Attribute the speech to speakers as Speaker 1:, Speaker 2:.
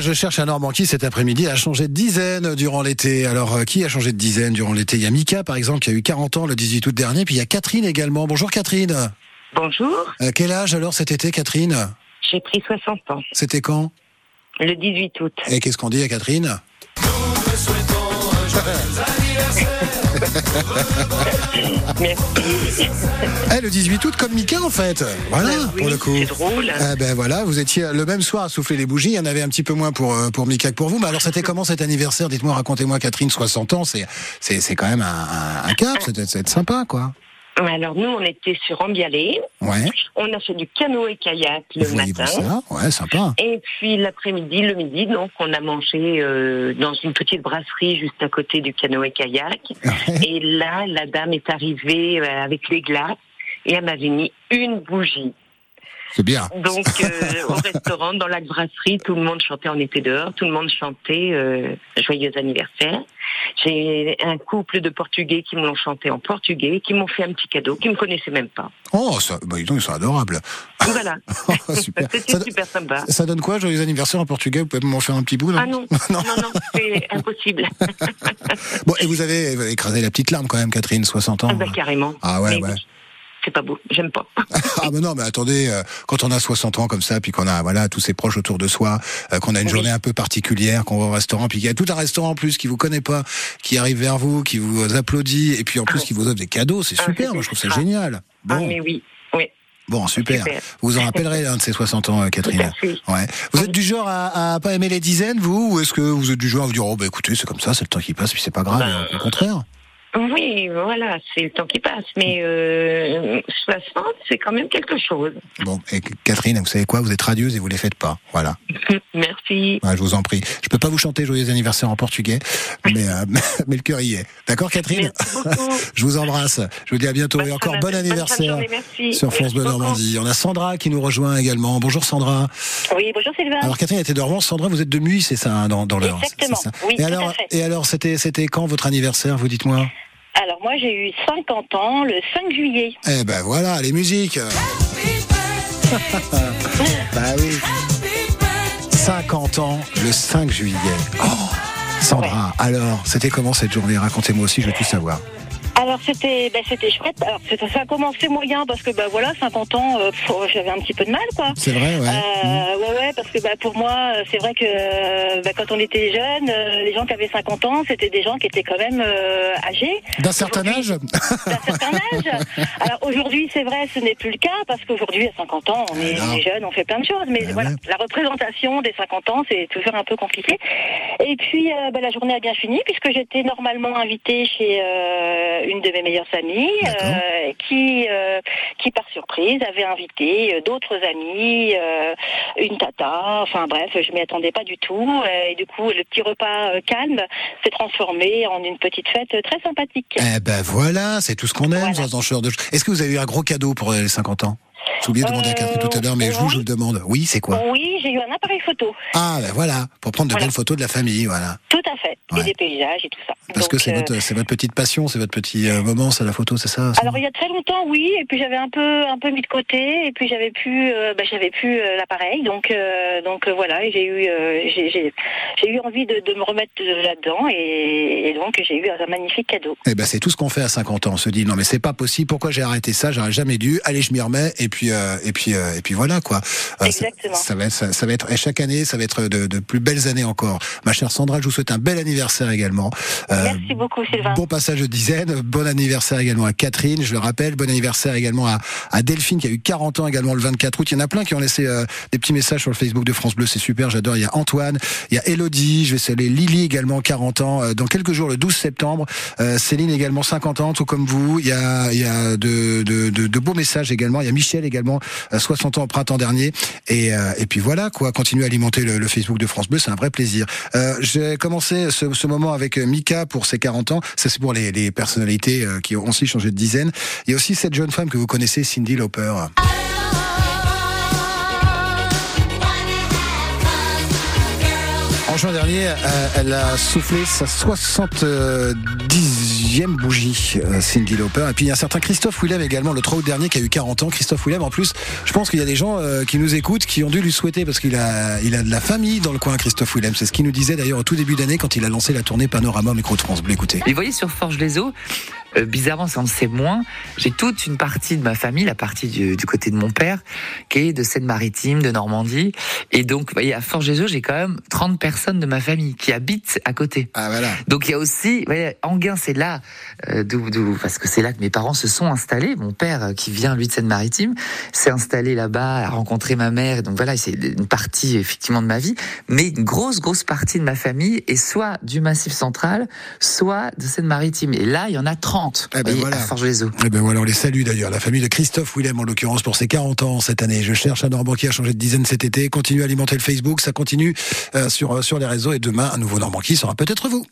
Speaker 1: Je cherche un Normand qui cet après-midi a changé de dizaine durant l'été. Alors, euh, qui a changé de dizaine durant l'été? Il y a Mika, par exemple, qui a eu 40 ans le 18 août dernier, puis il y a Catherine également. Bonjour Catherine.
Speaker 2: Bonjour,
Speaker 1: Euh, quel âge alors cet été, Catherine?
Speaker 2: J'ai pris 60 ans,
Speaker 1: C'était quand?
Speaker 2: Le 18 août.
Speaker 1: Et qu'est-ce qu'on dit à Catherine?
Speaker 2: Merci.
Speaker 1: Eh, le 18 août, comme Mika en fait. Voilà,
Speaker 2: oui,
Speaker 1: pour le coup.
Speaker 2: C'est drôle.
Speaker 1: Eh ben voilà, vous étiez le même soir à souffler les bougies. Il y en avait un petit peu moins pour euh, pour Mika que pour vous. Mais alors, c'était comment cet anniversaire? Dites-moi, racontez-moi, Catherine, 60 ans, c'est quand même un, un, un cap. C'est sympa, quoi.
Speaker 2: Alors nous, on était sur Ambialé.
Speaker 1: Ouais.
Speaker 2: On a fait du canoë kayak le matin.
Speaker 1: ça Ouais, sympa.
Speaker 2: Et puis l'après-midi, le midi, donc on a mangé euh, dans une petite brasserie juste à côté du canoë kayak. Et là, la dame est arrivée euh, avec les glaces et elle m'avait mis une bougie.
Speaker 1: C'est bien.
Speaker 2: Donc euh, au restaurant, dans la brasserie, tout le monde chantait. On était dehors, tout le monde chantait euh, joyeux anniversaire. J'ai un couple de Portugais qui me l'ont chanté en portugais, qui m'ont fait un petit cadeau, qui me connaissaient même pas.
Speaker 1: Oh, ça, bah, ils sont adorables.
Speaker 2: Voilà,
Speaker 1: super.
Speaker 2: c'était
Speaker 1: Ça,
Speaker 2: super sympa.
Speaker 1: ça donne quoi, joyeux anniversaire en portugais? Vous pouvez m'en faire un petit bout, non
Speaker 2: Ah non, non, non, c'est impossible.
Speaker 1: Bon, et vous avez, vous avez écrasé la petite larme quand même, Catherine, 60 ans.
Speaker 2: Ah bah carrément.
Speaker 1: Ah ouais,
Speaker 2: Mais
Speaker 1: ouais.
Speaker 2: oui, C'est pas beau, j'aime pas.
Speaker 1: Ah mais non, mais attendez, euh, quand on a 60 ans comme ça, puis qu'on a voilà tous ses proches autour de soi, euh, qu'on a une
Speaker 2: Oui.
Speaker 1: journée un peu particulière, qu'on va au restaurant, puis qu'il y a tout un restaurant en plus qui vous connaît pas, qui arrive vers vous, qui vous applaudit, et puis en plus qui vous offre des cadeaux, c'est
Speaker 2: Ah,
Speaker 1: super. Moi je trouve ça
Speaker 2: extra.
Speaker 1: génial.
Speaker 2: Ah
Speaker 1: Bon,
Speaker 2: mais oui, oui,
Speaker 1: bon, super.
Speaker 2: super.
Speaker 1: Vous en rappellerez un de ces 60 ans, euh, Catherine. Ouais. Vous êtes du genre à, à pas aimer les dizaines, vous, ou est-ce que vous êtes du genre à vous dire oh bah écoutez c'est comme ça, c'est le temps qui passe, puis c'est pas grave,
Speaker 2: Ben,
Speaker 1: au contraire.
Speaker 2: Oui, voilà, c'est le temps qui passe, mais euh, 60, c'est quand même quelque chose.
Speaker 1: Bon, et Catherine, vous savez quoi, vous êtes radieuse et vous les faites pas, voilà.
Speaker 2: Merci.
Speaker 1: Ouais, je vous en prie. Je peux pas vous chanter joyeux anniversaire en portugais, mais, euh, mais le cœur y est. D'accord, Catherine?
Speaker 2: Merci beaucoup.
Speaker 1: Je vous embrasse. Je vous dis à bientôt
Speaker 2: Bonne
Speaker 1: et encore bon anniversaire
Speaker 2: journée, merci.
Speaker 1: sur France
Speaker 2: Merci
Speaker 1: Bleu. Normandie. On a Sandra qui nous rejoint également. Bonjour Sandra.
Speaker 3: Oui, bonjour Sylvain.
Speaker 1: Alors Catherine était de Rouen. Sandra, vous êtes de Muy, c'est ça, hein, dans, dans l'heure.
Speaker 3: Exactement.
Speaker 1: c'est ça?
Speaker 3: Oui,
Speaker 1: et
Speaker 3: tout
Speaker 1: alors,
Speaker 3: à fait.
Speaker 1: et alors, c'était, c'était quand votre anniversaire Vous dites-moi?
Speaker 3: Alors moi j'ai eu 50 ans le 5 juillet.
Speaker 1: Eh ben voilà, les musiques. bah oui. 50 ans le 5 juillet. Oh, Sandra, alors, c'était comment cette journée? Racontez-moi aussi, je veux tout savoir.
Speaker 3: Alors c'était ben, c'était chouette. Alors ça a commencé moyen parce que ben voilà 50 ans euh, pff, j'avais un petit peu de mal quoi.
Speaker 1: C'est vrai, ouais. Mmh.
Speaker 3: Euh, ouais ouais parce que ben, pour moi euh, c'est vrai que euh, ben, quand on était jeunes euh, les gens qui avaient 50 ans c'était des gens qui étaient quand même euh, âgés
Speaker 1: D'un certain âge
Speaker 3: d'un certain âge. Alors aujourd'hui c'est vrai ce n'est plus le cas parce qu'aujourd'hui à 50 ans on est,
Speaker 1: Ah
Speaker 3: on est jeune on fait plein de choses mais
Speaker 1: Ah
Speaker 3: voilà
Speaker 1: ouais.
Speaker 3: la représentation des 50 ans c'est toujours un peu compliqué. Et puis la journée a bien fini puisque j'étais normalement invitée chez euh, une de mes meilleures amies euh, qui euh, qui par surprise avait invité euh, d'autres amis, euh, une tata, enfin bref, je m'y attendais pas du tout euh, et du coup le petit repas euh, calme s'est transformé en une petite fête euh, très sympathique.
Speaker 1: Eh ben voilà, c'est tout ce qu'on aime
Speaker 3: Voilà.
Speaker 1: dans ce genre de choses. Est-ce que vous avez eu un gros cadeau pour les 50 ans? J'ai oublié de demander à Catherine tout à l'heure, mais je vous, je le demande. Oui, c'est quoi
Speaker 3: Oui, j'ai eu un appareil photo,
Speaker 1: Ah ben voilà, pour prendre de
Speaker 3: Voilà.
Speaker 1: belles photos de la famille, voilà.
Speaker 3: tout à fait,
Speaker 1: Ouais.
Speaker 3: et des paysages et tout ça.
Speaker 1: Parce que c'est
Speaker 3: euh,
Speaker 1: votre, c'est votre petite passion, c'est votre petit euh, moment, ça la photo, c'est ça
Speaker 3: Alors il y a très longtemps, oui, et puis j'avais un peu un peu mis de côté, et puis j'avais plus euh, bah, j'avais plus euh, l'appareil, donc euh, donc euh, voilà, et j'ai eu euh, j'ai eu envie de, de me remettre euh, là-dedans, et, et donc j'ai eu un magnifique cadeau.
Speaker 1: Eh ben c'est tout ce qu'on fait à 50 ans. On se dit non mais c'est pas possible. Pourquoi j'ai arrêté ça J'aurais jamais dû. Allez, je m'y remets. Et puis euh, et puis euh, et puis voilà quoi. Euh, ça-
Speaker 3: Exactement.
Speaker 1: Ça, va être ça, ça va être et chaque année ça va être de, de plus belles années encore. Ma chère Sandra, je vous souhaite un bel anniversaire également.
Speaker 3: Merci beaucoup Sylvain.
Speaker 1: Bon passage de dizaine, bon anniversaire également à Catherine, je le rappelle, bon anniversaire également à, à Delphine qui a eu 40 ans également le 24 août. Il y en a plein qui ont laissé des petits messages sur le Facebook de France Bleu, c'est super, j'adore. Il y a Antoine, il y a Elodie, je vais saluer Lily également 40 ans. Euh, dans quelques jours, le 12 septembre, euh, Céline également 50 ans, tout comme vous. Il y a, il y a de, de, de, de beaux messages également. Il y a Michel également, euh, 60 ans au printemps dernier. Et, euh, et puis voilà quoi, continuez à alimenter le, Facebook de France Bleu, c'est un vrai plaisir. Euh, J'ai commencé ce, moment avec euh, Mika pour ses 40 ans. Ça c'est pour les, personnalités euh, qui ont aussi changé de dizaine. Il y a aussi cette jeune femme que vous connaissez, Cindy Lauper. En juin dernier, euh, elle a soufflé sa 78 deuxième bougie, euh, Cindy Lauper. Et puis il y a un certain Christophe Willem également, le 3 août dernier, qui a eu 40 ans. Christophe Willem, en plus, je pense qu'il y a des gens euh, qui nous écoutent, qui ont dû lui souhaiter, parce qu'il a, il a de la famille dans le coin, Christophe Willem. C'est ce qu'il nous disait d'ailleurs au tout début d'année quand il a lancé la tournée Panorama Micro de France Bleu. Écoutez.
Speaker 4: Et vous voyez, sur Forge les Eaux, euh, bizarrement, ça on sait moins. J'ai toute une partie de ma famille, la partie du, du côté de mon père, qui est de Seine-Maritime, de Normandie. Et donc, vous voyez, à Forges-les-Eaux, j'ai quand même 30 personnes de ma famille qui habitent à côté.
Speaker 1: Ah voilà.
Speaker 4: Donc il y a aussi, vous voyez, Anguin, c'est là, euh, d'où, parce que c'est là que mes parents se sont installés. Mon père, euh, qui vient lui de Seine-Maritime, s'est installé là-bas, a rencontré ma mère. Donc voilà, c'est une partie effectivement de ma vie, mais une grosse, grosse partie de ma famille est soit du Massif Central, soit de Seine-Maritime. Et là, il y en a 30
Speaker 1: Eh ben
Speaker 4: voyez,
Speaker 1: voilà.
Speaker 4: à Forges-les-Eaux.
Speaker 1: Eh ben voilà, on les salue d'ailleurs, la famille de Christophe Willem en l'occurrence pour ses 40 ans cette année. Je cherche un Normand qui a changé de dizaine cet été. Continue à alimenter le Facebook, ça continue euh, sur, euh, sur les réseaux et demain un nouveau Normand qui sera peut-être vous.